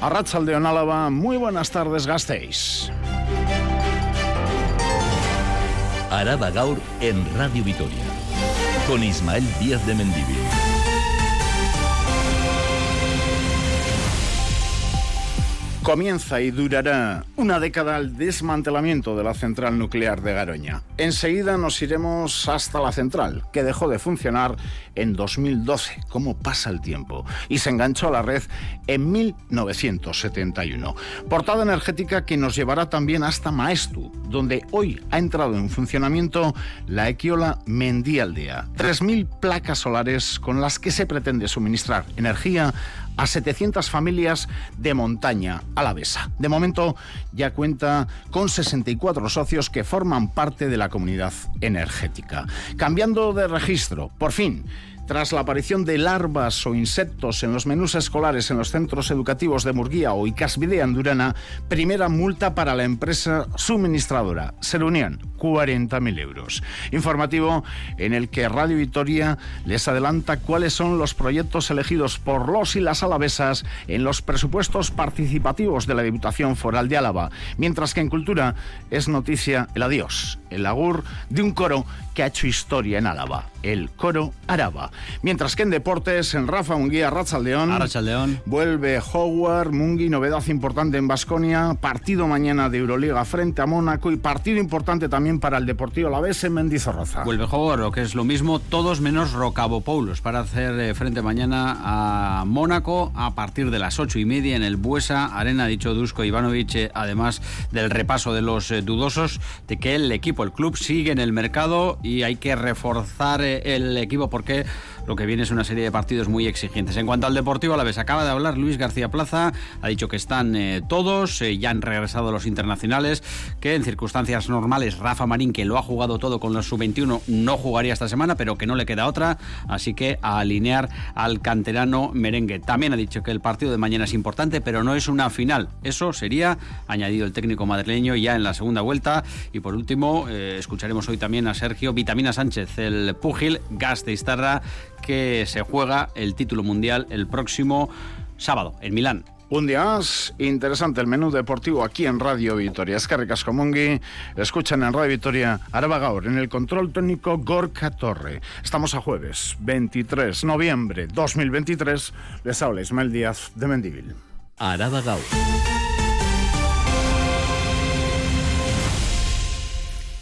Arrachaldeón Álava, muy buenas tardes, gastéis. Araba Gaur en Radio Vitoria, con Ismael Díaz de Mendivil. Comienza y durará una década el desmantelamiento de la central nuclear de Garoña. Enseguida nos iremos hasta la central, que dejó de funcionar en 2012, como pasa el tiempo, y se enganchó a la red en 1971. Portada energética que nos llevará también hasta Maestu, donde hoy ha entrado en funcionamiento la Equiola Mendialdea. 3.000 placas solares con las que se pretende suministrar energía a 700 familias de montaña alavesa. De momento ya cuenta con 64 socios que forman parte de la comunidad energética. Cambiando de registro, por fin, tras la aparición de larvas o insectos en los menús escolares en los centros educativos de Murguía o Icasvidea Andurana, primera multa para la empresa suministradora. Se reunían 40.000 euros. Informativo en el que Radio Vitoria les adelanta cuáles son los proyectos elegidos por los y las alavesas en los presupuestos participativos de la Diputación Foral de Álava, mientras que en Cultura es noticia el adiós, el agur de un coro que ha hecho historia en Álava, el coro Araba. Mientras que en deportes, en Rafa Unguía, Rachaldeón, León. vuelve Howard, Mungi, novedad importante en Basconia, partido mañana de Euroliga frente a Mónaco y partido importante también para el Deportivo Alavés en Mendizorroza. Vuelve Howard, lo que es lo mismo, todos menos Rocabopoulos para hacer eh, frente mañana a Mónaco a partir de las ocho y media en el Buesa Arena, dicho Dusko Ivanovic, eh, además del repaso de los eh, dudosos de que el equipo, el club sigue en el mercado y hay que reforzar el equipo porque lo que viene es una serie de partidos muy exigentes. En cuanto al Deportivo a la vez, acaba de hablar Luis García Plaza, ha dicho que están eh, todos, eh, ya han regresado los internacionales, que en circunstancias normales Rafa Marín, que lo ha jugado todo con los sub-21, no jugaría esta semana, pero que no le queda otra, así que a alinear al canterano merengue. También ha dicho que el partido de mañana es importante, pero no es una final. Eso sería, añadido el técnico madrileño, ya en la segunda vuelta. Y por último, eh, escucharemos hoy también a Sergio Vitamina Sánchez, el púgil gas de Istarra, que se juega el título mundial el próximo sábado en Milán. Un día más, interesante el menú deportivo aquí en Radio Vitoria. Es que Mongi, escuchan en Radio Vitoria Araba Gaur, en el control técnico Gorka Torre. Estamos a jueves 23 de noviembre 2023. Les habla Ismael Díaz de Mendivil. Araba Gaur.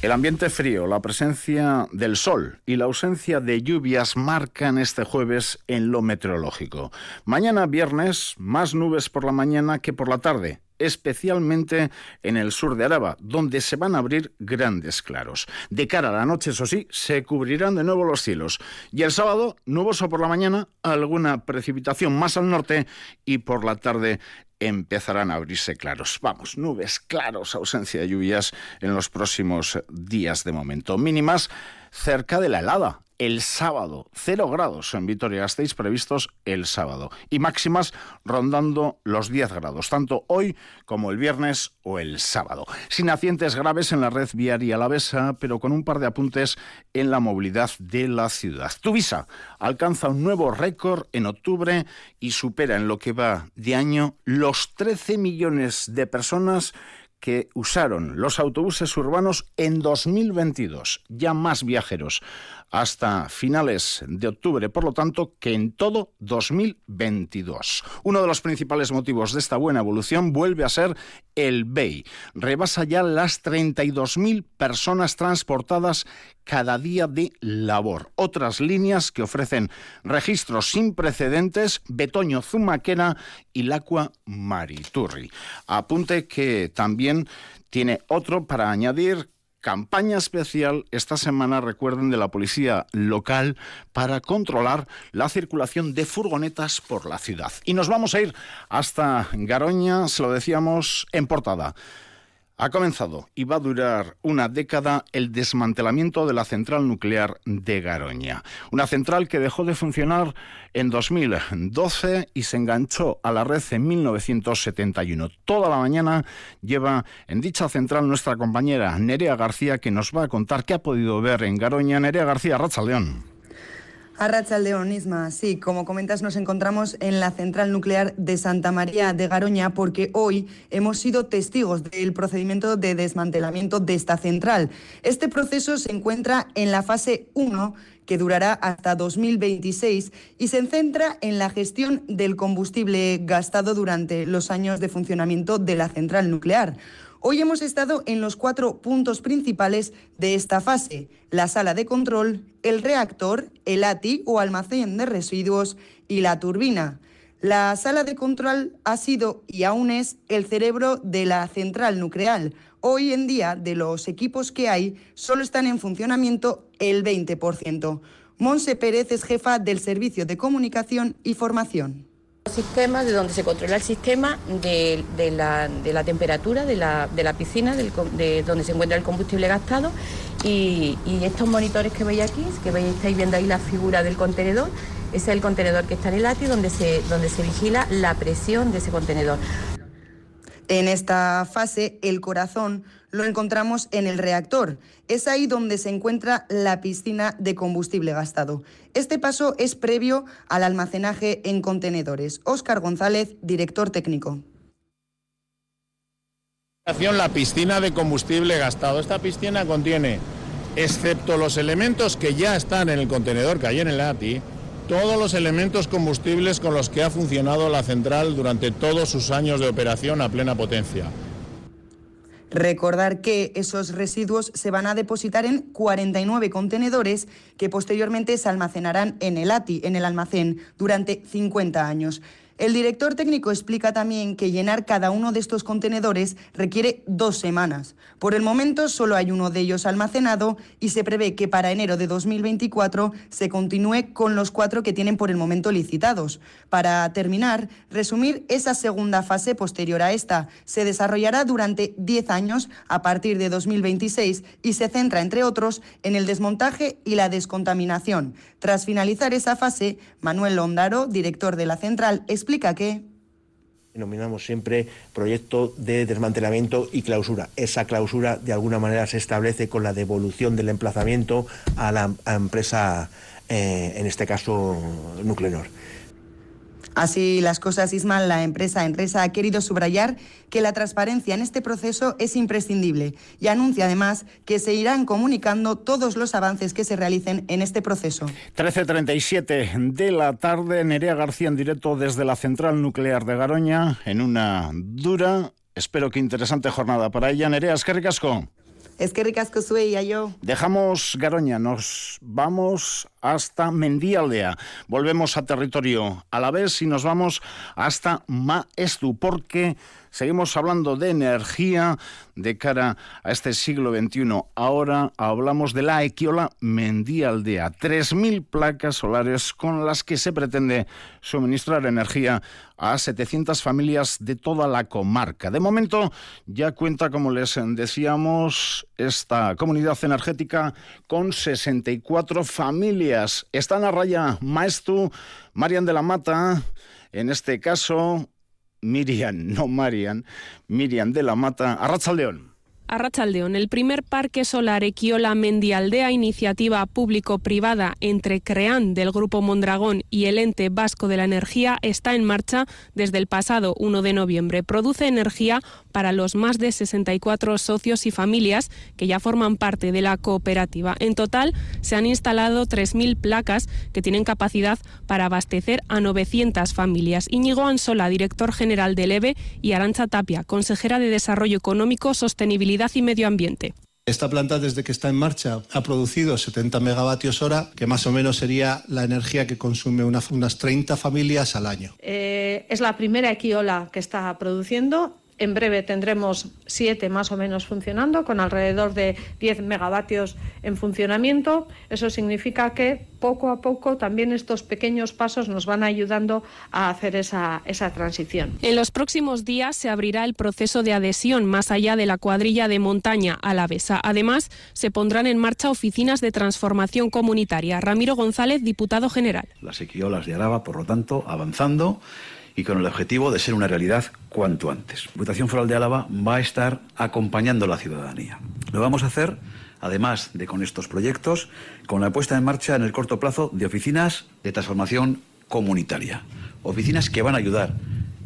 El ambiente frío, la presencia del sol y la ausencia de lluvias marcan este jueves en lo meteorológico. Mañana viernes, más nubes por la mañana que por la tarde especialmente en el sur de Araba, donde se van a abrir grandes claros. De cara a la noche, eso sí, se cubrirán de nuevo los cielos. Y el sábado, nuboso por la mañana, alguna precipitación más al norte y por la tarde empezarán a abrirse claros. Vamos, nubes, claros, ausencia de lluvias en los próximos días de momento. Mínimas cerca de la helada el sábado. Cero grados en Vitoria-Gasteiz previstos el sábado. Y máximas rondando los 10 grados, tanto hoy como el viernes o el sábado. Sin accidentes graves en la red viaria alavesa, pero con un par de apuntes en la movilidad de la ciudad. Tuvisa alcanza un nuevo récord en octubre y supera en lo que va de año los 13 millones de personas que usaron los autobuses urbanos en 2022, ya más viajeros hasta finales de octubre, por lo tanto, que en todo 2022. Uno de los principales motivos de esta buena evolución vuelve a ser el BEI. Rebasa ya las 32.000 personas transportadas cada día de labor. Otras líneas que ofrecen registros sin precedentes, Betoño Zumaquena y Lacua Mariturri. Apunte que también tiene otro para añadir campaña especial esta semana, recuerden, de la policía local para controlar la circulación de furgonetas por la ciudad. Y nos vamos a ir hasta Garoña, se lo decíamos en portada. Ha comenzado y va a durar una década el desmantelamiento de la central nuclear de Garoña. Una central que dejó de funcionar en 2012 y se enganchó a la red en 1971. Toda la mañana lleva en dicha central nuestra compañera Nerea García que nos va a contar qué ha podido ver en Garoña. Nerea García, Racha León. Arracha León, Isma. Sí, como comentas, nos encontramos en la central nuclear de Santa María de Garoña porque hoy hemos sido testigos del procedimiento de desmantelamiento de esta central. Este proceso se encuentra en la fase 1 que durará hasta 2026 y se centra en la gestión del combustible gastado durante los años de funcionamiento de la central nuclear. Hoy hemos estado en los cuatro puntos principales de esta fase, la sala de control, el reactor, el ATI o almacén de residuos y la turbina. La sala de control ha sido y aún es el cerebro de la central nuclear. Hoy en día, de los equipos que hay, solo están en funcionamiento el 20%. Monse Pérez es jefa del Servicio de Comunicación y Formación sistemas de donde se controla el sistema de, la, temperatura de la, piscina, de donde se encuentra el combustible gastado y, estos monitores que veis aquí, que veis, estáis viendo ahí la figura del contenedor, ese es el contenedor que está en el ATI donde se, donde se vigila la presión de ese contenedor. En esta fase, el corazón lo encontramos en el reactor. Es ahí donde se encuentra la piscina de combustible gastado. Este paso es previo al almacenaje en contenedores. Óscar González, director técnico. La piscina de combustible gastado. Esta piscina contiene, excepto los elementos que ya están en el contenedor que hay en el ATI, todos los elementos combustibles con los que ha funcionado la central durante todos sus años de operación a plena potencia. Recordar que esos residuos se van a depositar en 49 contenedores que posteriormente se almacenarán en el ATI, en el almacén, durante 50 años. El director técnico explica también que llenar cada uno de estos contenedores requiere dos semanas. Por el momento solo hay uno de ellos almacenado y se prevé que para enero de 2024 se continúe con los cuatro que tienen por el momento licitados. Para terminar, resumir esa segunda fase posterior a esta. Se desarrollará durante 10 años a partir de 2026 y se centra, entre otros, en el desmontaje y la descontaminación. Tras finalizar esa fase, Manuel Londaro, director de la central, explica que denominamos siempre proyecto de desmantelamiento y clausura. Esa clausura de alguna manera se establece con la devolución del emplazamiento a la empresa, eh, en este caso Nuclenor. Así las cosas, Ismael, la empresa Enresa ha querido subrayar que la transparencia en este proceso es imprescindible y anuncia además que se irán comunicando todos los avances que se realicen en este proceso. 13.37 de la tarde, Nerea García en directo desde la central nuclear de Garoña en una dura, espero que interesante jornada para ella. Nerea, es que ricasco. Es que ricasco yo. Dejamos Garoña, nos vamos hasta Mendíaldea. Volvemos a territorio a la vez y nos vamos hasta Maestu, porque seguimos hablando de energía de cara a este siglo XXI. Ahora hablamos de la Equiola Mendíaldea. 3.000 placas solares con las que se pretende suministrar energía a 700 familias de toda la comarca. De momento ya cuenta, como les decíamos, esta comunidad energética con 64 familias. Están a raya Maestu, Marian de la Mata, en este caso Miriam, no Marian, Miriam de la Mata, León. Arrachaldeón, el primer parque solar Equiola Mendialdea, iniciativa público-privada entre CREAN del Grupo Mondragón y el Ente Vasco de la Energía, está en marcha desde el pasado 1 de noviembre. Produce energía para los más de 64 socios y familias que ya forman parte de la cooperativa. En total, se han instalado 3.000 placas que tienen capacidad para abastecer a 900 familias. Íñigo Ansola, director general del EVE, y Arancha Tapia, consejera de Desarrollo Económico, Sostenibilidad y Medio Ambiente. Esta planta, desde que está en marcha, ha producido 70 megavatios hora, que más o menos sería la energía que consume unas 30 familias al año. Eh, es la primera equiola que está produciendo en breve tendremos siete más o menos funcionando, con alrededor de 10 megavatios en funcionamiento. Eso significa que poco a poco también estos pequeños pasos nos van ayudando a hacer esa, esa transición. En los próximos días se abrirá el proceso de adhesión más allá de la cuadrilla de montaña a la Besa. Además, se pondrán en marcha oficinas de transformación comunitaria. Ramiro González, diputado general. Las equiolas de Araba, por lo tanto, avanzando y con el objetivo de ser una realidad cuanto antes. Diputación Foral de Álava va a estar acompañando a la ciudadanía. Lo vamos a hacer además de con estos proyectos, con la puesta en marcha en el corto plazo de oficinas de transformación comunitaria. Oficinas que van a ayudar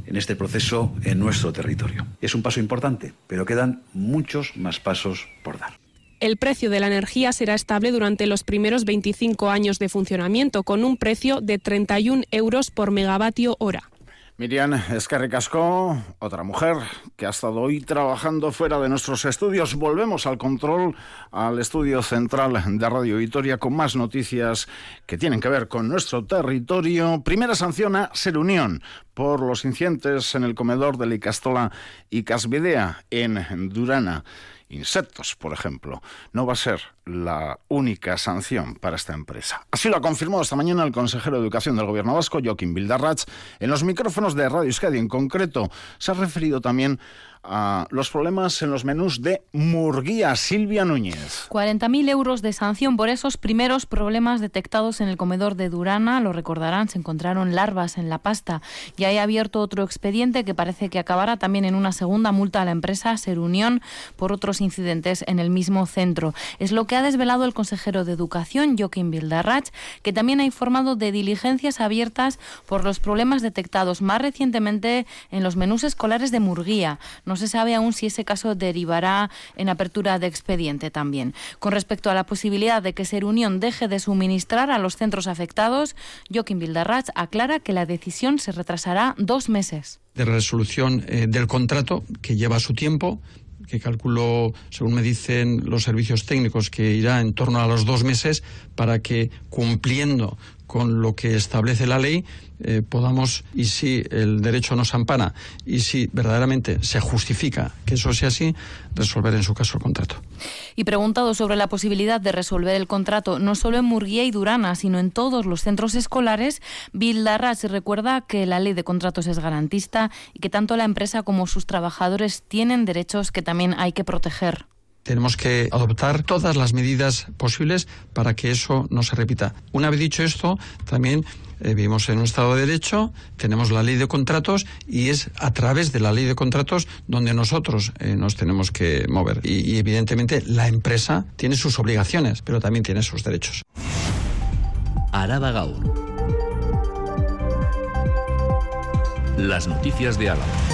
en este proceso en nuestro territorio. Es un paso importante, pero quedan muchos más pasos por dar. El precio de la energía será estable durante los primeros 25 años de funcionamiento, con un precio de 31 euros por megavatio hora. Miriam Escarricasco, otra mujer que ha estado hoy trabajando fuera de nuestros estudios. Volvemos al control, al estudio central de Radio Vitoria con más noticias que tienen que ver con nuestro territorio. Primera sanción a Ser Unión por los incidentes en el comedor de Licastola y Casvidea en Durana insectos, por ejemplo, no va a ser la única sanción para esta empresa. Así lo ha confirmado esta mañana el consejero de Educación del Gobierno Vasco, Joaquín Bildarratz, en los micrófonos de Radio Euskadi. En concreto, se ha referido también a los problemas en los menús de Murguía. Silvia Núñez. 40.000 euros de sanción por esos primeros problemas detectados en el comedor de Durana. Lo recordarán, se encontraron larvas en la pasta y hay abierto otro expediente que parece que acabará también en una segunda multa a la empresa Ser Unión por otros incidentes en el mismo centro. Es lo que ha desvelado el consejero de Educación, Joaquín Bildarratz, que también ha informado de diligencias abiertas por los problemas detectados más recientemente en los menús escolares de Murguía. No se sabe aún si ese caso derivará en apertura de expediente también. Con respecto a la posibilidad de que Ser Unión deje de suministrar a los centros afectados, Joaquín Bildarratz aclara que la decisión se retrasará dos meses. De resolución eh, del contrato, que lleva su tiempo, que calculo, según me dicen los servicios técnicos, que irá en torno a los dos meses para que, cumpliendo con lo que establece la ley, eh, podamos, y si el derecho nos ampara, y si verdaderamente se justifica que eso sea así, resolver en su caso el contrato. Y preguntado sobre la posibilidad de resolver el contrato no solo en Murguía y Durana, sino en todos los centros escolares, Bill recuerda que la ley de contratos es garantista y que tanto la empresa como sus trabajadores tienen derechos que también hay que proteger tenemos que adoptar todas las medidas posibles para que eso no se repita. Una vez dicho esto, también eh, vivimos en un Estado de Derecho, tenemos la ley de contratos y es a través de la ley de contratos donde nosotros eh, nos tenemos que mover. Y, evidentemente la empresa tiene sus obligaciones, pero también tiene sus derechos. Araba Gaur. Las noticias de Álava.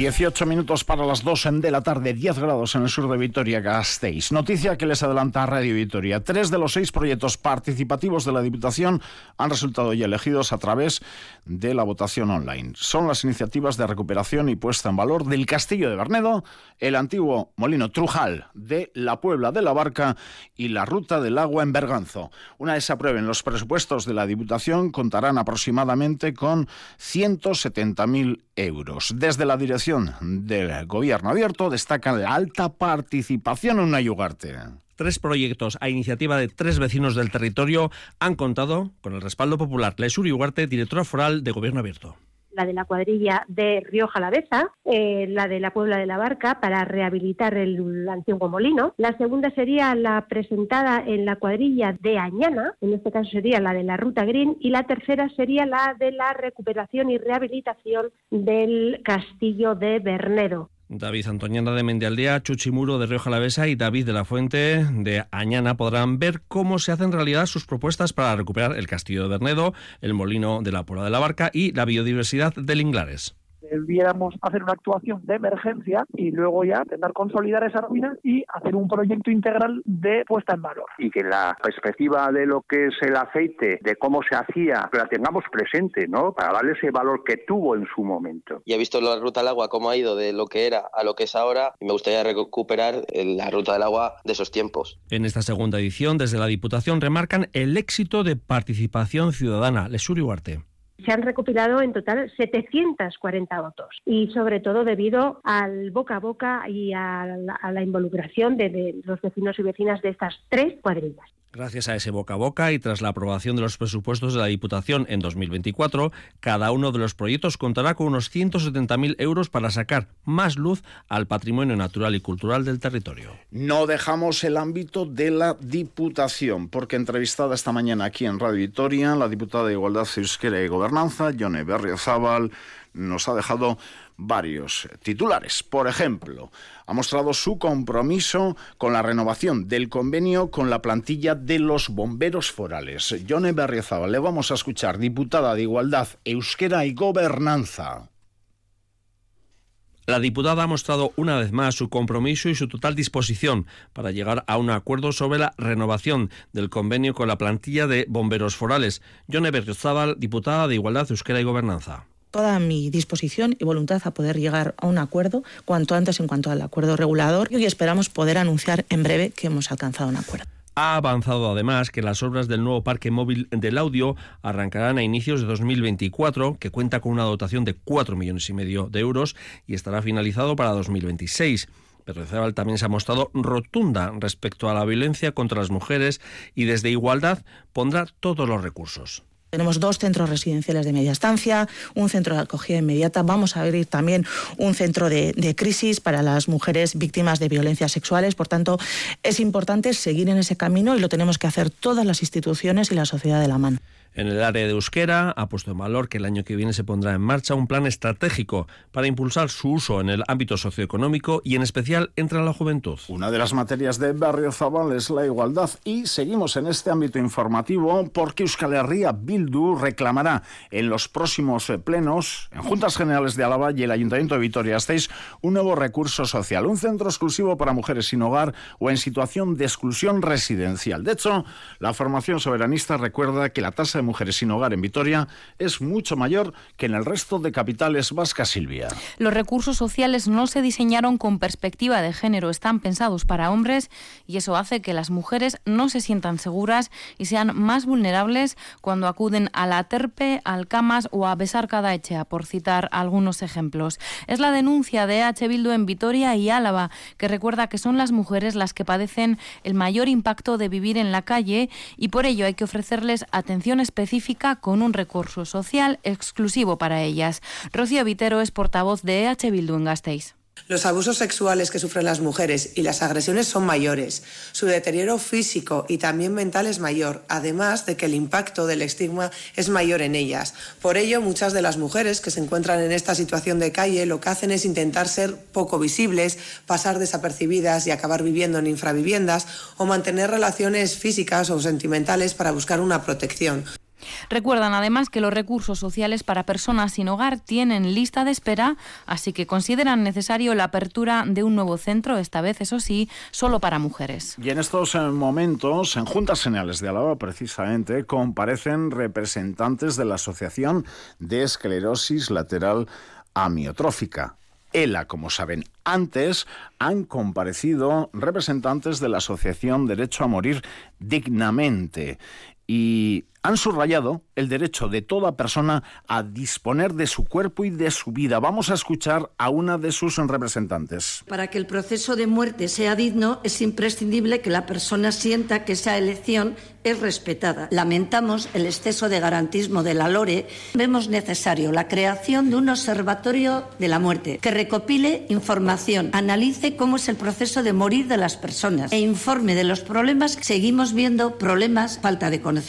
18 minutos para las 2 de la tarde, 10 grados en el sur de Vitoria-Gasteiz. Noticia que les adelanta Radio Vitoria. Tres de los seis proyectos participativos de la Diputación han resultado ya elegidos a través de la votación online. Son las iniciativas de recuperación y puesta en valor del Castillo de Bernedo, el antiguo Molino Trujal de la Puebla de la Barca y la Ruta del Agua en Berganzo. Una vez se aprueben los presupuestos de la Diputación, contarán aproximadamente con 170.000 euros. Desde la dirección del Gobierno Abierto destaca la alta participación en una Yugarte. Tres proyectos a iniciativa de tres vecinos del territorio han contado con el respaldo popular. La Esuri Ugarte, directora foral de Gobierno Abierto la de la cuadrilla de Río Jalavesa, eh, la de la Puebla de la Barca para rehabilitar el, antiguo molino. La segunda sería la presentada en la cuadrilla de Añana, en este caso sería la de la Ruta Green, y la tercera sería la de la recuperación y rehabilitación del castillo de Bernedo. David Antoñana de Mendialdea, Chuchimuro de Río Jalavesa y David de la Fuente de Añana podrán ver cómo se hacen realidad sus propuestas para recuperar el castillo de Bernedo, el molino de la Puebla de la Barca y la biodiversidad del Inglares debiéramos hacer una actuación de emergencia y luego ya intentar consolidar esa ruina y hacer un proyecto integral de puesta en valor. Y que la perspectiva de lo que es el aceite, de cómo se hacía, la tengamos presente, ¿no? Para darle ese valor que tuvo en su momento. Y he visto la ruta del agua, cómo ha ido de lo que era a lo que es ahora, y me gustaría recuperar la ruta del agua de esos tiempos. En esta segunda edición, desde la Diputación remarcan el éxito de participación ciudadana. Lesuri Huarte se han recopilado en total 740 votos y sobre todo debido al boca a boca y a la, involucración de los vecinos y vecinas de estas tres cuadrillas. Gracias a ese boca a boca y tras la aprobación de los presupuestos de la Diputación en 2024, cada uno de los proyectos contará con unos 170.000 euros para sacar más luz al patrimonio natural y cultural del territorio. No dejamos el ámbito de la Diputación, porque entrevistada esta mañana aquí en Radio Vitoria, la diputada de Igualdad, Euskera y Gobernanza, Yone Berriozábal, nos ha dejado varios titulares. Por ejemplo, ha mostrado su compromiso con la renovación del convenio con la plantilla de los bomberos forales. Yone Berriozabal, le vamos a escuchar, diputada de Igualdad, Euskera y Gobernanza. La diputada ha mostrado una vez más su compromiso y su total disposición para llegar a un acuerdo sobre la renovación del convenio con la plantilla de bomberos forales. Yone Berriozabal, diputada de Igualdad, Euskera y Gobernanza toda mi disposición y voluntad a poder llegar a un acuerdo cuanto antes en cuanto al acuerdo regulador y esperamos poder anunciar en breve que hemos alcanzado un acuerdo. Ha avanzado además que las obras del nuevo parque móvil del audio arrancarán a inicios de 2024, que cuenta con una dotación de 4 millones y medio de euros y estará finalizado para 2026. Pero Cebal también se ha mostrado rotunda respecto a la violencia contra las mujeres y desde Igualdad pondrá todos los recursos. Tenemos dos centros residenciales de media estancia, un centro de acogida inmediata. Vamos a abrir también un centro de, crisis para las mujeres víctimas de violencias sexuales. Por tanto, es importante seguir en ese camino y lo tenemos que hacer todas las instituciones y la sociedad de la mano. En el área de euskera ha puesto en valor que el año que viene se pondrá en marcha un plan estratégico para impulsar su uso en el ámbito socioeconómico y en especial entre la juventud. Una de las materias de Barrio Zabal es la igualdad y seguimos en este ámbito informativo porque Euskal Herria Bildu reclamará en los próximos plenos en Juntas Generales de Álava y el Ayuntamiento de Vitoria-Gasteiz un nuevo recurso social, un centro exclusivo para mujeres sin hogar o en situación de exclusión residencial. De hecho, la formación soberanista recuerda que la tasa de mujeres sin hogar en Vitoria es mucho mayor que en el resto de capitales vascas, Silvia. Los recursos sociales no se diseñaron con perspectiva de género, están pensados para hombres y eso hace que las mujeres no se sientan seguras y sean más vulnerables cuando acuden a la terpe, al camas o a besar cada echea, por citar algunos ejemplos. Es la denuncia de H. Bildu en Vitoria y Álava, que recuerda que son las mujeres las que padecen el mayor impacto de vivir en la calle y por ello hay que ofrecerles atención específica con un recurso social exclusivo para ellas. Rocío Vitero es portavoz de EH Bildu en Gasteiz. Los abusos sexuales que sufren las mujeres y las agresiones son mayores. Su deterioro físico y también mental es mayor, además de que el impacto del estigma es mayor en ellas. Por ello, muchas de las mujeres que se encuentran en esta situación de calle lo que hacen es intentar ser poco visibles, pasar desapercibidas y acabar viviendo en infraviviendas o mantener relaciones físicas o sentimentales para buscar una protección. Recuerdan además que los recursos sociales para personas sin hogar tienen lista de espera, así que consideran necesario la apertura de un nuevo centro, esta vez, eso sí, solo para mujeres. Y en estos eh, momentos, en Juntas Generales de Álava, precisamente, comparecen representantes de la Asociación de Esclerosis Lateral Amiotrófica. ELA, como saben. Antes han comparecido representantes de la Asociación Derecho a Morir Dignamente y han subrayado el derecho de toda persona a disponer de su cuerpo y de su vida. Vamos a escuchar a una de sus representantes. Para que el proceso de muerte sea digno, es imprescindible que la persona sienta que esa elección es respetada. Lamentamos el exceso de garantismo de la LORE. Vemos necesario la creación de un observatorio de la muerte que recopile información, analice cómo es el proceso de morir de las personas e informe de los problemas. Seguimos viendo problemas, falta de conocimiento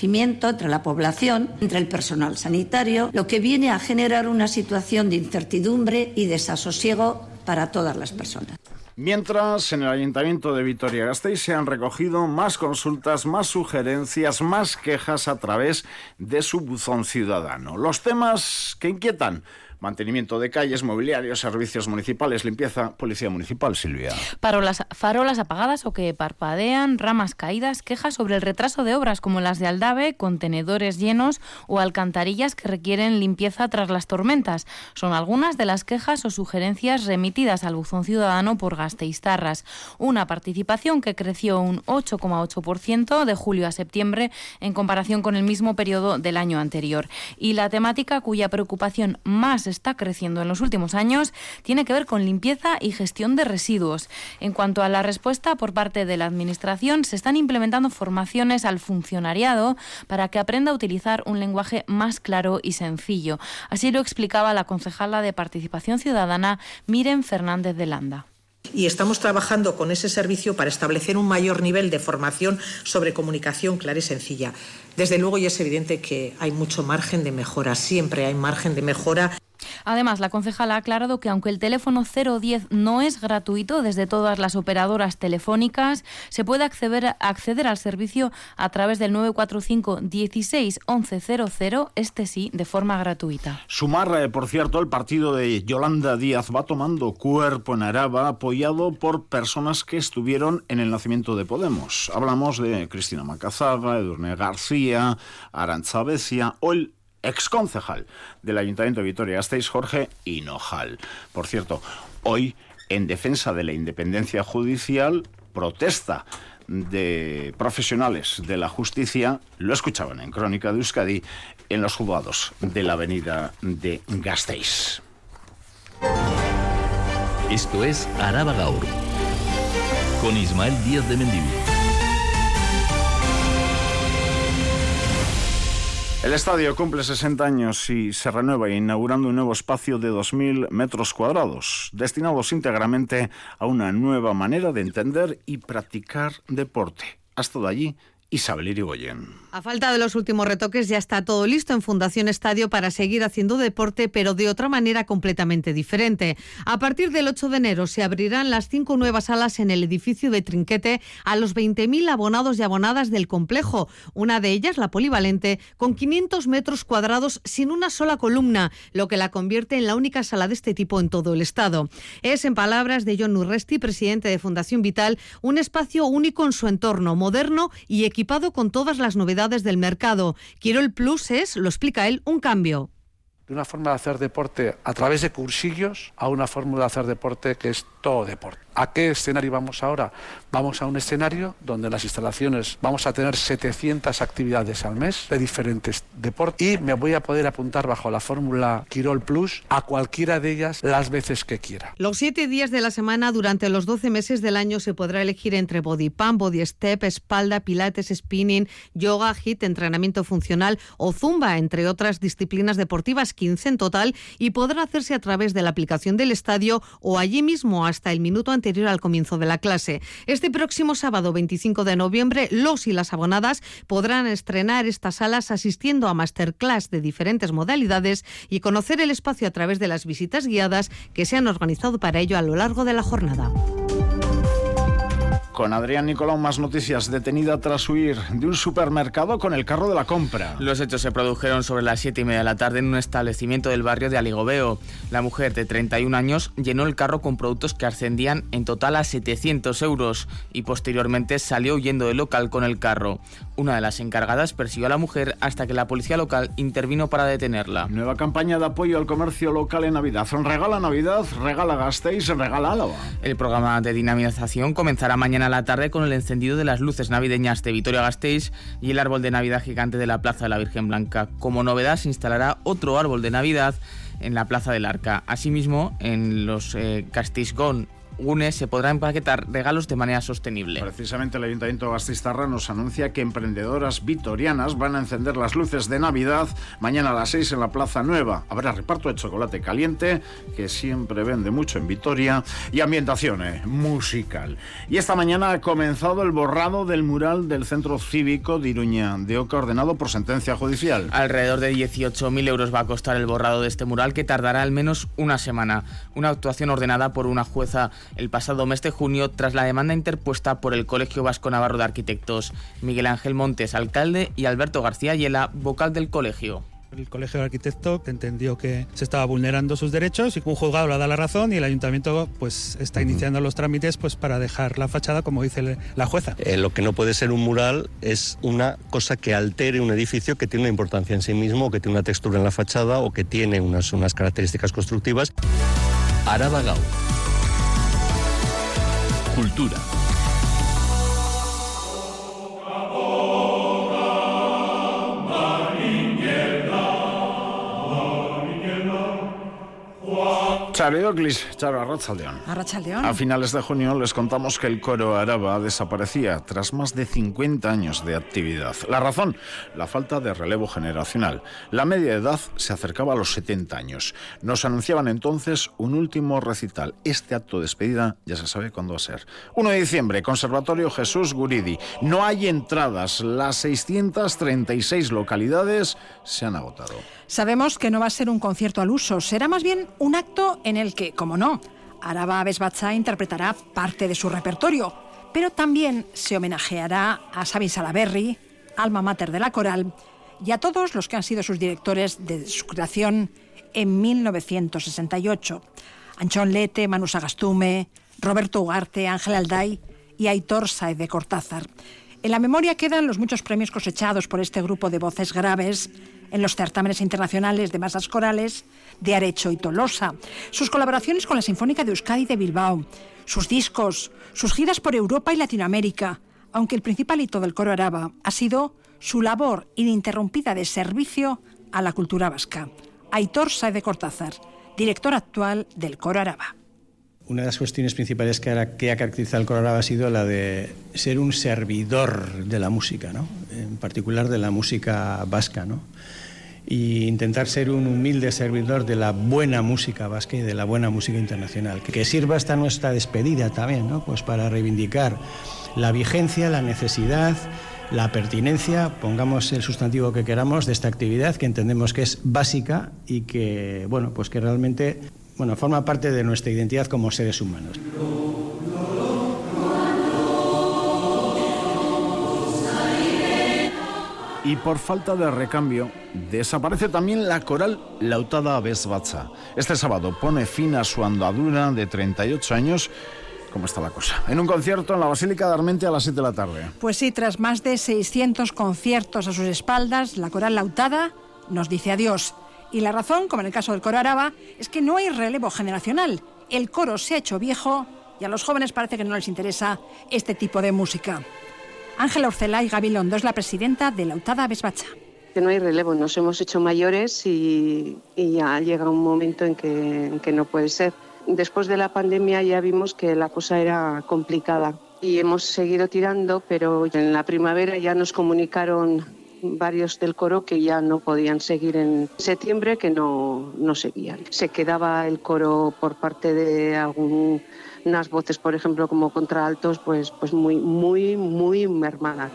entre la población, entre el personal sanitario, lo que viene a generar una situación de incertidumbre y desasosiego para todas las personas. Mientras, en el Ayuntamiento de Vitoria-Gasteiz se han recogido más consultas, más sugerencias, más quejas a través de su buzón ciudadano. Los temas que inquietan mantenimiento de calles, mobiliario, servicios municipales, limpieza, policía municipal, Silvia. Parolas, farolas apagadas o que parpadean, ramas caídas, quejas sobre el retraso de obras como las de Aldave, contenedores llenos o alcantarillas que requieren limpieza tras las tormentas. Son algunas de las quejas o sugerencias remitidas al buzón ciudadano por Gasteiztarras. Una participación que creció un 8,8% de julio a septiembre en comparación con el mismo periodo del año anterior. Y la temática cuya preocupación más está creciendo en los últimos años tiene que ver con limpieza y gestión de residuos. En cuanto a la respuesta por parte de la Administración, se están implementando formaciones al funcionariado para que aprenda a utilizar un lenguaje más claro y sencillo. Así lo explicaba la concejala de Participación Ciudadana, Miren Fernández de Landa y estamos trabajando con ese servicio para establecer un mayor nivel de formación sobre comunicación clara y sencilla. Desde luego, y es evidente que hay mucho margen de mejora, siempre hay margen de mejora. Además, la concejala ha aclarado que aunque el teléfono 010 no es gratuito desde todas las operadoras telefónicas, se puede acceder, acceder al servicio a través del 945 16 1100, este sí, de forma gratuita. Sumar, eh, por cierto, el partido de Yolanda Díaz va tomando cuerpo en Araba, apoyado por personas que estuvieron en el nacimiento de Podemos. Hablamos de Cristina Macazaga, Edurne García, Arancha Becia o el exconcejal del Ayuntamiento de Vitoria-Gasteiz, Jorge Hinojal. Por cierto, hoy, en defensa de la independencia judicial, protesta de profesionales de la justicia, lo escuchaban en Crónica de Euskadi, en los juzgados de la avenida de Gasteiz. Esto es Araba Gaur, con Ismael Díaz de Mendivil. El estadio cumple 60 años y se renueva inaugurando un nuevo espacio de 2.000 metros cuadrados, destinados íntegramente a una nueva manera de entender y practicar deporte. Ha estado allí Isabel Irigoyen. A falta de los últimos retoques ya está todo listo en Fundación Estadio para seguir haciendo deporte, pero de otra manera completamente diferente. A partir del 8 de enero se abrirán las cinco nuevas salas en el edificio de Trinquete a los 20.000 abonados y abonadas del complejo. Una de ellas, la polivalente, con 500 metros cuadrados sin una sola columna, lo que la convierte en la única sala de este tipo en todo el estado. Es, en palabras de John Urresti, presidente de Fundación Vital, un espacio único en su entorno, moderno y equipado con todas las novedades del mercado. Quiero el Plus es, lo explica él, un cambio de una forma de hacer deporte a través de cursillos a una forma de hacer deporte que es todo deporte. ¿A qué escenario vamos ahora? Vamos a un escenario donde las instalaciones vamos a tener 700 actividades al mes de diferentes deportes y me voy a poder apuntar bajo la fórmula Quirol Plus a cualquiera de ellas las veces que quiera. Los siete días de la semana durante los 12 meses del año se podrá elegir entre body pump, body step, espalda, pilates, spinning, yoga, hit, entrenamiento funcional o zumba, entre otras disciplinas deportivas, 15 en total, y podrá hacerse a través de la aplicación del estadio o allí mismo hasta el minuto anterior al comienzo de la clase. Este próximo sábado 25 de noviembre, los y las abonadas podrán estrenar estas salas asistiendo a masterclass de diferentes modalidades y conocer el espacio a través de las visitas guiadas que se han organizado para ello a lo largo de la jornada. Con Adrián Nicolau, más noticias. Detenida tras huir de un supermercado con el carro de la compra. Los hechos se produjeron sobre las 7 y media de la tarde en un establecimiento del barrio de Aligobeo. La mujer de 31 años llenó el carro con productos que ascendían en total a 700 euros y posteriormente salió huyendo del local con el carro. Una de las encargadas persiguió a la mujer hasta que la policía local intervino para detenerla. Nueva campaña de apoyo al comercio local en Navidad. Regala Navidad, regala Gasteiz, regala Álava. El programa de dinamización comenzará mañana la tarde con el encendido de las luces navideñas de Vitoria-Gasteiz y el árbol de Navidad gigante de la Plaza de la Virgen Blanca. Como novedad se instalará otro árbol de Navidad en la Plaza del Arca. Asimismo, en los eh, UNES se podrá empaquetar regalos de manera sostenible. Precisamente el Ayuntamiento de Bastistarra nos anuncia que emprendedoras vitorianas van a encender las luces de Navidad mañana a las 6 en la Plaza Nueva. Habrá reparto de chocolate caliente, que siempre vende mucho en Vitoria, y ambientación eh, musical. Y esta mañana ha comenzado el borrado del mural del Centro Cívico de Iruña de Oca, ordenado por sentencia judicial. Alrededor de 18.000 euros va a costar el borrado de este mural, que tardará al menos una semana. Una actuación ordenada por una jueza el pasado mes de junio tras la demanda interpuesta por el Colegio Vasco Navarro de Arquitectos. Miguel Ángel Montes, alcalde, y Alberto García Yela, vocal del colegio. El Colegio de Arquitectos entendió que se estaba vulnerando sus derechos y un juzgado le da la razón y el ayuntamiento pues está iniciando los trámites pues para dejar la fachada como dice la jueza. Eh, lo que no puede ser un mural es una cosa que altere un edificio que tiene una importancia en sí mismo, o que tiene una textura en la fachada o que tiene unas, unas características constructivas. Araba Cultura. Charo Arrachaldeón. Arrachaldeón. A finales de junio les contamos que el coro Araba desaparecía tras más de 50 años de actividad. La razón, la falta de relevo generacional. La media edad se acercaba a los 70 años. Nos anunciaban entonces un último recital. Este acto de despedida ya se sabe cuándo va a ser. 1 de diciembre, Conservatorio Jesús Guridi. No hay entradas. Las 636 localidades se han agotado. Sabemos que no va a ser un concierto al uso, será más bien un acto en el que, como no, Araba Besbacha interpretará parte de su repertorio, pero también se homenajeará a Sabin Salaberry, alma mater de la coral, y a todos los que han sido sus directores de su creación en 1968. Anchón Lete, Manu Sagastume, Roberto Ugarte, Ángel Alday y Aitor Saez de Cortázar. En la memoria quedan los muchos premios cosechados por este grupo de voces graves en los certámenes internacionales de masas corales de Arecho y Tolosa, sus colaboraciones con la Sinfónica de Euskadi de Bilbao, sus discos, sus giras por Europa y Latinoamérica, aunque el principal hito del coro araba ha sido su labor ininterrumpida de servicio a la cultura vasca. Aitor Saez de Cortázar, director actual del coro araba. Una de las cuestiones principales que, ha, caracterizado el coro ha sido la de ser un servidor de la música, ¿no? en particular de la música vasca. ¿no? y intentar ser un humilde servidor de la buena música vasca y de la buena música internacional. Que sirva esta nuestra despedida también, ¿no? Pues para reivindicar la vigencia, la necesidad, la pertinencia, pongamos el sustantivo que queramos, de esta actividad que entendemos que es básica y que, bueno, pues que realmente bueno, forma parte de nuestra identidad como seres humanos. Y por falta de recambio, desaparece también la coral Lautada Besbatza. Este sábado pone fin a su andadura de 38 años. ¿Cómo está la cosa? En un concierto en la Basílica de Armente a las 7 de la tarde. Pues sí, tras más de 600 conciertos a sus espaldas, la coral Lautada nos dice adiós. Y la razón, como en el caso del coro Araba, es que no hay relevo generacional. El coro se ha hecho viejo y a los jóvenes parece que no les interesa este tipo de música. Ángela Orcelay Gabilondo es la presidenta de la UTADA Besbacha. Que no hay relevo, nos hemos hecho mayores y, ya llega un momento en que, en que no puede ser. Después de la pandemia ya vimos que la cosa era complicada y hemos seguido tirando, pero en la primavera ya nos comunicaron varios del coro que ya no podían seguir en septiembre, que no, no seguían. Se quedaba el coro por parte de algún unas voces, por ejemplo, como contraaltos, pues, pues muy, muy, muy mermadas.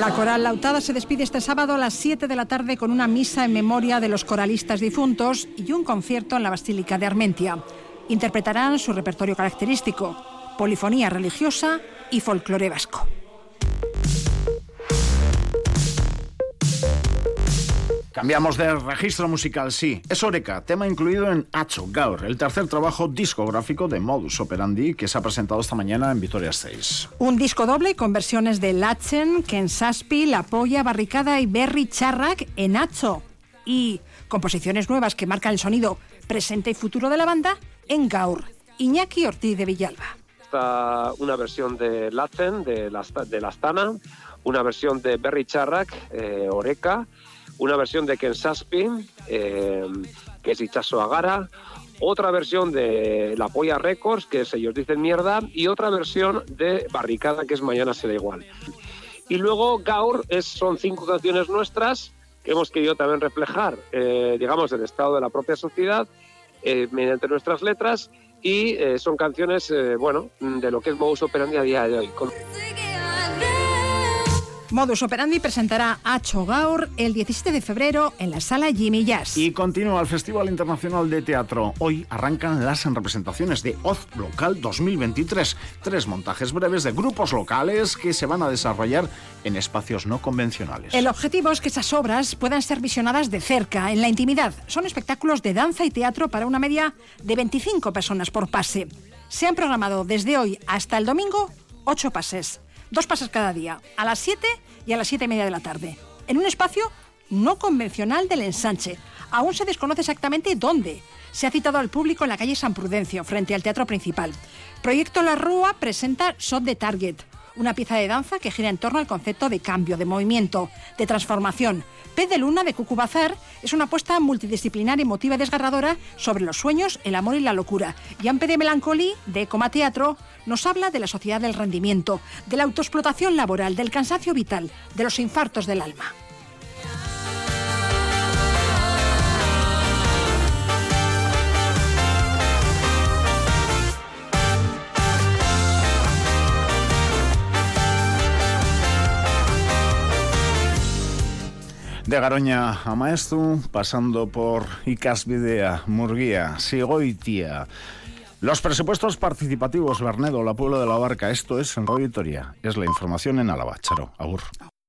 La coral Lautada se despide este sábado a las 7 de la tarde con una misa en memoria de los coralistas difuntos y un concierto en la Basílica de Armentia. Interpretarán su repertorio característico, polifonía religiosa y folclore vasco. Cambiamos de registro musical, sí. Es Oreca, tema incluido en Acho Gaur, el tercer trabajo discográfico de Modus Operandi que se ha presentado esta mañana en Vitoria 6. Un disco doble con versiones de Lachen, Ken Saspi, La Polla, Barricada y Berry Charrak en Acho. Y composiciones nuevas que marcan el sonido presente y futuro de la banda en Gaur. Iñaki Ortiz de Villalba. Está una versión de Lachen, de la, de la Astana, una versión de Berry Charrak, eh, Oreca una versión de Ken Saspin, eh, que es Ichazo Agara, otra versión de La Polla Records, que es Ellos Dicen Mierda, y otra versión de Barricada, que es Mañana Será Igual. Y luego Gaur es, son cinco canciones nuestras que hemos querido también reflejar, eh, digamos, el estado de la propia sociedad eh, mediante nuestras letras y son canciones, bueno, de lo que es modus operandi a día de hoy. Modus Operandi presentará a Chogaur el 17 de febrero en la sala Jimmy Jazz. Y continúa el Festival Internacional de Teatro. Hoy arrancan las representaciones de Oz Local 2023. Tres montajes breves de grupos locales que se van a desarrollar en espacios no convencionales. El objetivo es que esas obras puedan ser visionadas de cerca, en la intimidad. Son espectáculos de danza y teatro para una media de 25 personas por pase. Se han programado desde hoy hasta el domingo ocho pases. Dos pases cada día, a las 7 y a las 7 y media de la tarde, en un espacio no convencional del ensanche. Aún se desconoce exactamente dónde. Se ha citado al público en la calle San Prudencio, frente al teatro principal. Proyecto La Rúa presenta Shot de Target, una pieza de danza que gira en torno al concepto de cambio, de movimiento, de transformación. Pez de Luna de Cucubazar es una apuesta multidisciplinar, emotiva y desgarradora sobre los sueños, el amor y la locura. Ampe de Melancolí de Coma Teatro nos habla de la sociedad del rendimiento, de la autoexplotación laboral, del cansancio vital, de los infartos del alma. De Garoña a Maestu, pasando por Icasvidea, Murguía, Sigoitia. Los presupuestos participativos, Bernedo, la Puebla de la Barca, esto es en Radio Vitoria. Es la información en Álava. Charo, agur.